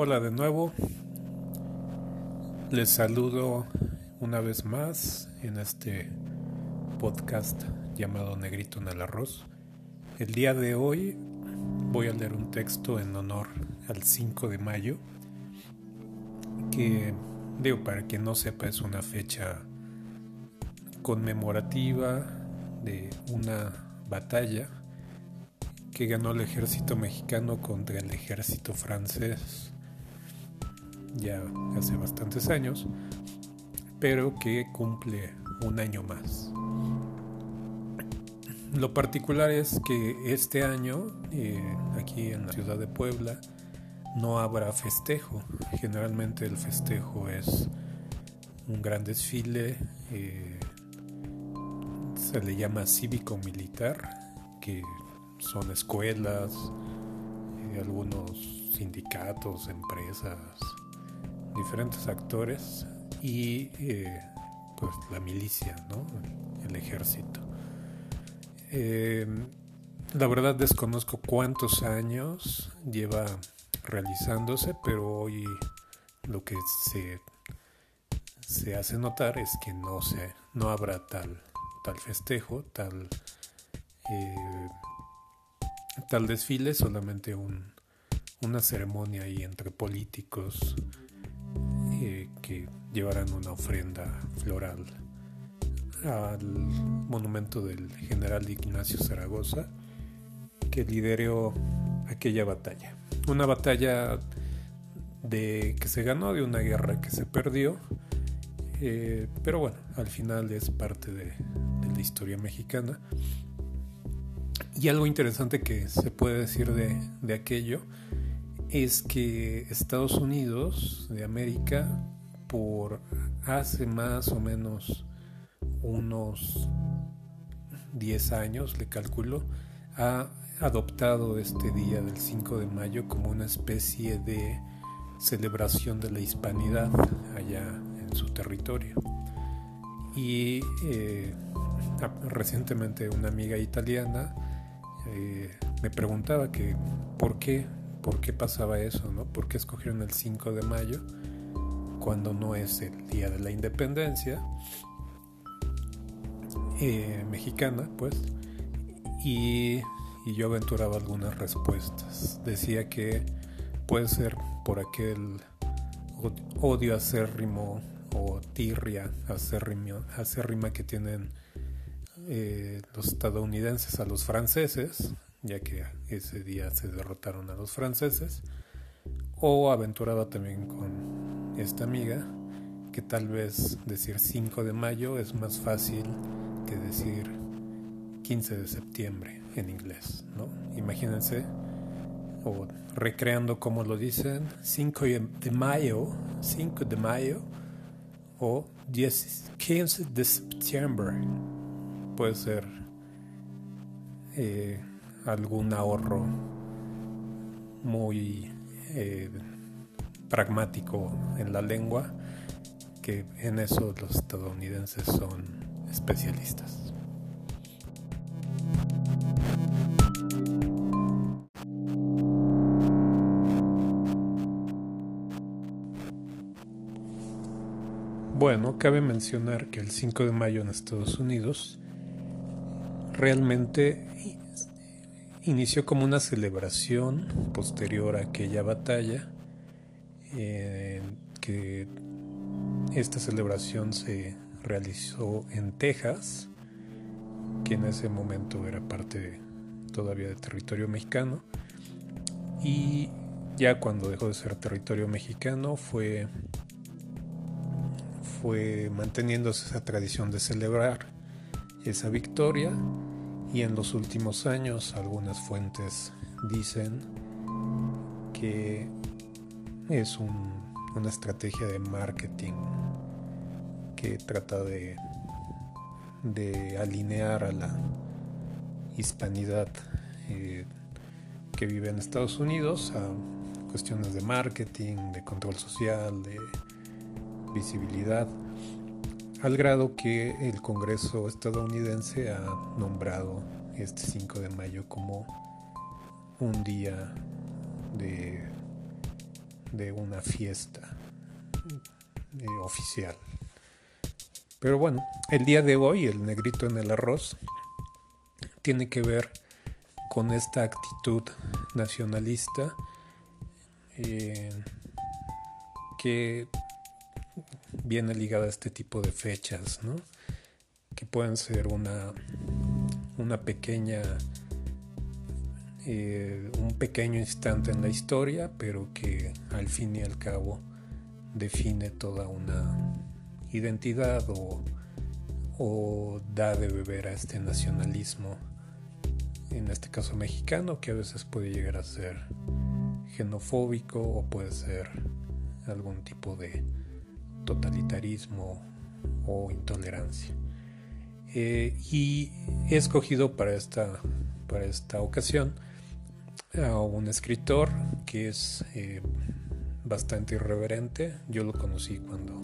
Hola de nuevo, les saludo una vez más en este podcast llamado Negrito en el Arroz. El día de hoy voy a leer un texto en honor al 5 de mayo, que digo, para quien no sepa, es una fecha conmemorativa de una batalla que ganó el ejército mexicano contra el ejército francés ya hace bastantes años, pero que cumple un año más. Lo particular es que este año, eh, aquí en la ciudad de Puebla, no habrá festejo. Generalmente el festejo es un gran desfile, eh, se le llama cívico-militar, que son escuelas, eh, algunos sindicatos, empresas, diferentes actores y eh, pues la milicia, ¿no? el ejército. Em, la verdad desconozco cuántos años lleva realizándose, pero hoy lo que se, se hace notar es que no, se, no habrá tal, tal festejo, tal, eh, tal desfile, solamente un, una ceremonia ahí entre políticos eh, que llevarán una ofrenda floral al monumento del general Ignacio Zaragoza que lideró aquella batalla. Una batalla de que se ganó de una guerra que se perdió, eh, pero bueno, al final es parte de, la historia mexicana. Y algo interesante que se puede decir de, de aquello es que Estados Unidos de América por hace más o menos unos 10 años, le calculo, ha adoptado este día del 5 de mayo como una especie de celebración de la hispanidad allá en su territorio. Y eh, recientemente una amiga italiana eh, me preguntaba que por qué por qué pasaba eso, ¿no? ¿Por qué escogieron el 5 de mayo cuando no es el día de la independencia eh, mexicana, pues? Y, yo aventuraba algunas respuestas. Decía que puede ser por aquel odio acérrimo o tirria acérrima que tienen eh, los estadounidenses a los franceses, ya que ese día se derrotaron a los franceses, o aventuraba también con esta amiga, que tal vez decir 5 de mayo es más fácil que decir 15 de septiembre en inglés, ¿no? Imagínense, o recreando como lo dicen, 5 de mayo, 5 de mayo, o 10, 15 de septiembre, puede ser eh, algún ahorro muy eh, pragmático en la lengua, que en eso los estadounidenses son especialistas. Bueno, cabe mencionar que el 5 de mayo en Estados Unidos realmente inició como una celebración posterior a aquella batalla, eh, que esta celebración se realizó en Texas, que en ese momento era parte todavía de territorio mexicano, y ya cuando dejó de ser territorio mexicano fue, fue manteniéndose esa tradición de celebrar esa victoria y en los últimos años algunas fuentes dicen que es una estrategia de marketing que trata de, de alinear a la hispanidad eh, que vive en Estados Unidos a cuestiones de marketing, de control social, de visibilidad. Al grado que el Congreso estadounidense ha nombrado este 5 de mayo como un día de, de una fiesta eh, oficial. Pero bueno, el día de hoy, el negrito en el arroz, tiene que ver con esta actitud nacionalista eh, que viene ligada a este tipo de fechas, ¿no? que pueden ser una, una pequeña, eh, un pequeño instante en la historia, pero que al fin y al cabo define toda una identidad o, o da de beber a este nacionalismo, en este caso mexicano, que a veces puede llegar a ser xenofóbico o puede ser algún tipo de totalitarismo o intolerancia. Eh, y he escogido para esta, para esta ocasión a un escritor que es eh, bastante irreverente. Yo lo conocí cuando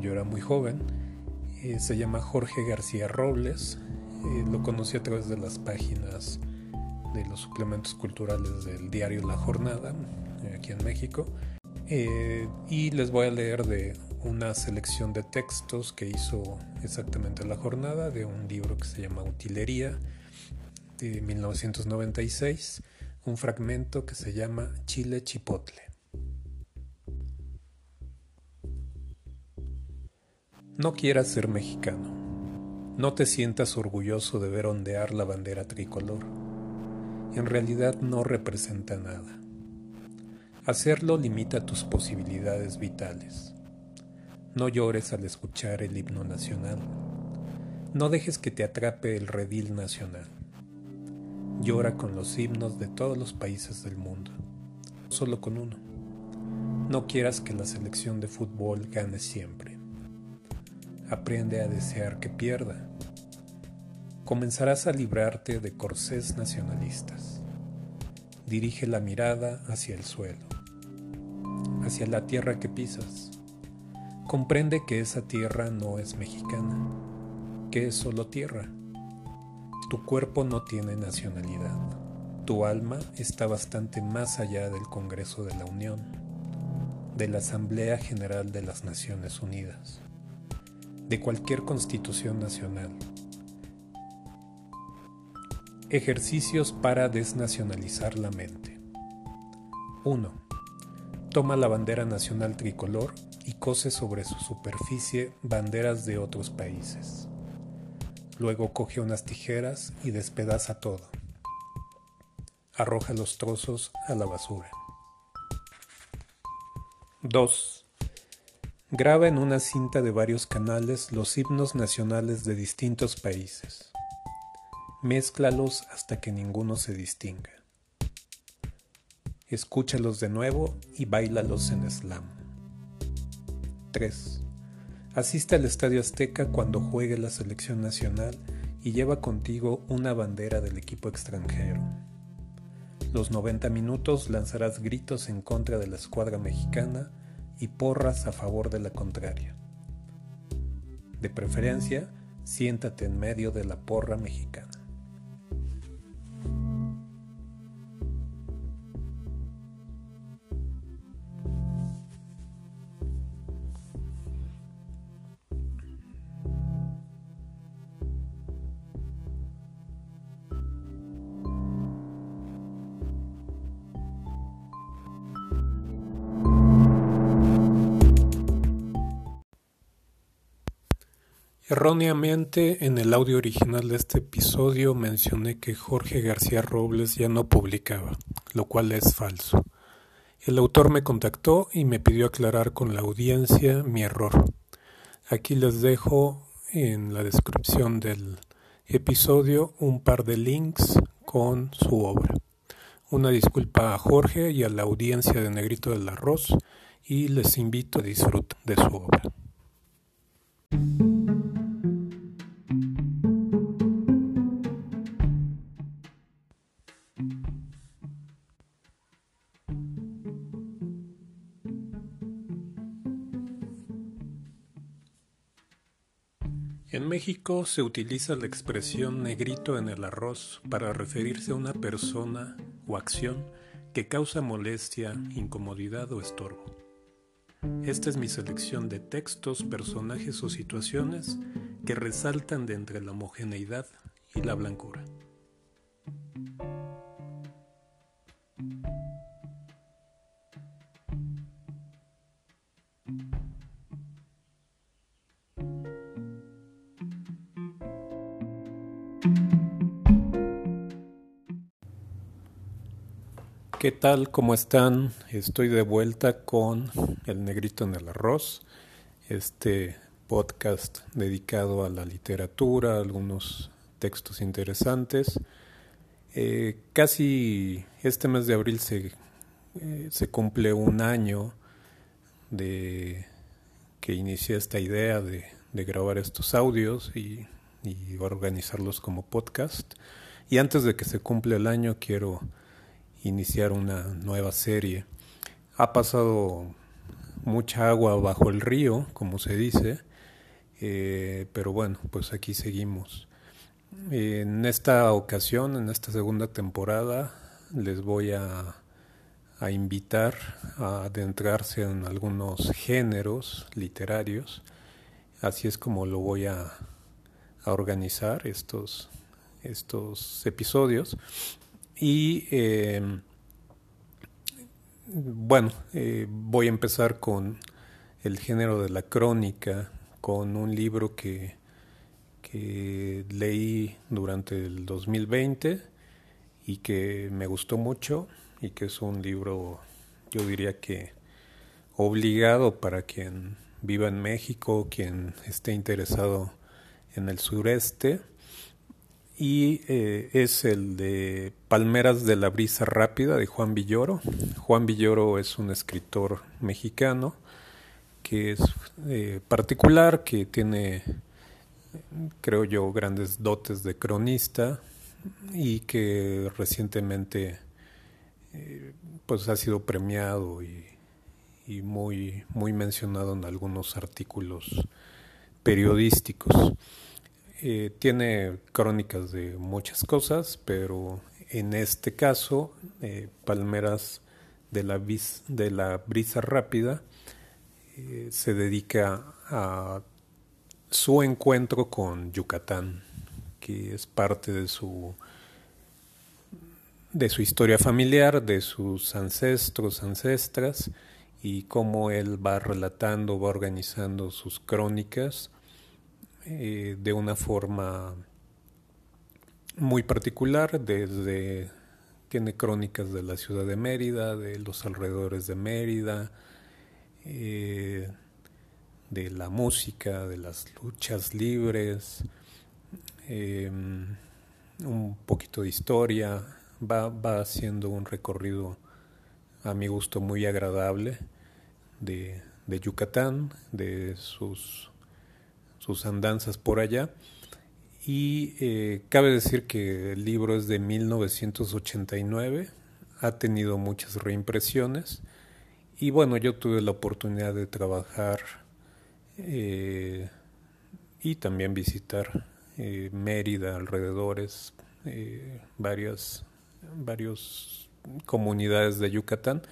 yo era muy joven. Eh, se llama Jorge García Robles. lo conocí a través de las páginas de los suplementos culturales del diario La Jornada, aquí en México. y les voy a leer de una selección de textos que hizo exactamente la jornada de un libro que se llama Utilería de 1996, un fragmento que se llama Chile Chipotle. No quieras ser mexicano. No te sientas orgulloso de ver ondear la bandera tricolor. En realidad no representa nada. Hacerlo limita tus posibilidades vitales. No llores al escuchar el himno nacional. No dejes que te atrape el redil nacional. Llora con los himnos de todos los países del mundo, solo con uno. No quieras que la selección de fútbol gane siempre. Aprende a desear que pierda. Comenzarás a librarte de corsés nacionalistas. Dirige la mirada hacia el suelo, hacia la tierra que pisas Comprende que esa tierra no es mexicana, que es solo tierra. Tu cuerpo no tiene nacionalidad. Tu alma está bastante más allá del Congreso de la Unión, de la Asamblea General de las Naciones Unidas, de cualquier constitución nacional. Ejercicios para desnacionalizar la mente. 1. Toma la bandera nacional tricolor y cose sobre su superficie banderas de otros países. Luego coge unas tijeras y despedaza todo. Arroja los trozos a la basura. 2. Graba en una cinta de varios canales los himnos nacionales de distintos países. Mézclalos hasta que ninguno se distinga. Escúchalos de nuevo y bailalos en slam. 3. Asiste al Estadio Azteca cuando juegue la selección nacional y lleva contigo una bandera del equipo extranjero. Los 90 minutos lanzarás gritos en contra de la escuadra mexicana y porras a favor de la contraria. De preferencia, siéntate en medio de la porra mexicana. Erróneamente, en el audio original de este episodio mencioné que Jorge García Robles ya no publicaba, lo cual es falso. El autor me contactó y me pidió aclarar con la audiencia mi error. Aquí les dejo en la descripción del episodio un par de links con su obra. Una disculpa a Jorge y a la audiencia de Negrito del Arroz y les invito a disfrutar de su obra. México se utiliza la expresión negrito en el arroz para referirse a una persona o acción que causa molestia, incomodidad o estorbo. Esta es mi selección de textos, personajes o situaciones que resaltan de entre la homogeneidad y la blancura. ¿Qué tal? ¿Cómo están? Estoy de vuelta con El Negrito en el Arroz, este podcast dedicado a la literatura, algunos textos interesantes. Eh, casi este mes de abril se, eh, se cumple un año de que inicié esta idea de, grabar estos audios y, y organizarlos como podcast. Y antes de que se cumpla el año quiero iniciar una nueva serie. Ha pasado mucha agua bajo el río, como se dice, eh, pero bueno, pues aquí seguimos. En esta ocasión, en esta segunda temporada, les voy a, a invitar a adentrarse en algunos géneros literarios. Así es como lo voy a, a organizar estos, estos episodios. Y em, bueno, eh, voy a empezar con el género de la crónica, con un libro que, que leí durante el 2020 y que me gustó mucho y que es un libro, yo diría que obligado para quien viva en México, quien esté interesado en el sureste y eh, es el de Palmeras de la Brisa Rápida de Juan Villoro. Juan Villoro es un escritor mexicano que es eh, particular, que tiene, creo yo, grandes dotes de cronista y que recientemente eh, pues ha sido premiado y, y muy, muy mencionado en algunos artículos periodísticos. Eh, tiene crónicas de muchas cosas, pero en este caso, eh, Palmeras de la, de la Brisa Rápida eh, se dedica a su encuentro con Yucatán, que es parte de su de su historia familiar, de sus ancestros, ancestras, y cómo él va relatando, va organizando sus crónicas eh, de una forma muy particular, desde tiene crónicas de la ciudad de Mérida, de los alrededores de Mérida, eh, de la música, de las luchas libres, em, un poquito de historia, va, va haciendo un recorrido a mi gusto muy agradable de, de Yucatán, de sus sus andanzas por allá. Y eh, cabe decir que el libro es de 1989, ha tenido muchas reimpresiones y bueno, yo tuve la oportunidad de trabajar eh, y también visitar eh, Mérida, alrededores, varias, varias comunidades de Yucatán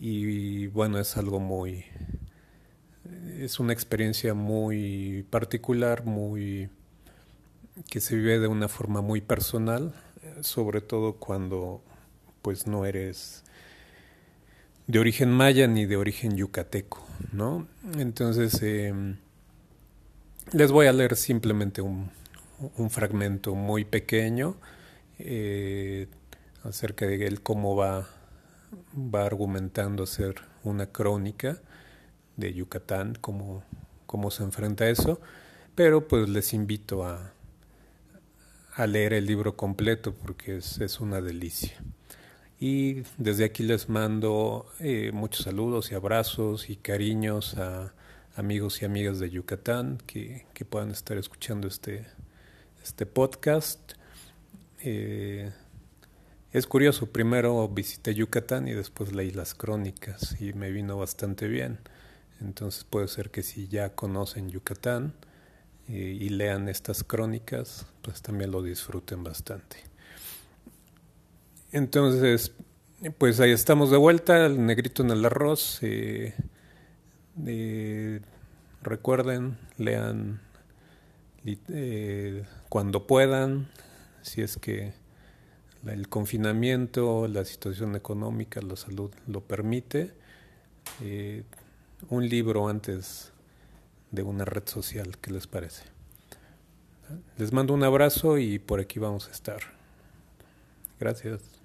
y bueno, es algo muy, es una experiencia muy particular, muy que se vive de una forma muy personal, sobre todo cuando pues no eres de origen maya ni de origen yucateco, ¿no? Entonces em, les voy a leer simplemente un, fragmento muy pequeño eh, acerca de él cómo va va argumentando hacer una crónica de Yucatán, cómo, cómo se enfrenta a eso, pero pues les invito a, a leer el libro completo porque es, es una delicia. Y desde aquí les mando eh, muchos saludos y abrazos y cariños a amigos y amigas de Yucatán que, que puedan estar escuchando este, este podcast. Eh, es curioso, primero visité Yucatán y después leí las crónicas y me vino bastante bien. Entonces puede ser que si ya conocen Yucatán, y lean estas crónicas, pues también lo disfruten bastante. Entonces, pues ahí estamos de vuelta, el negrito en el arroz. Eh, eh, recuerden, lean eh, cuando puedan, si es que el confinamiento, la situación económica, la salud lo permite. Un libro antes de una red social, ¿qué les parece? Les mando un abrazo y por aquí vamos a estar. Gracias.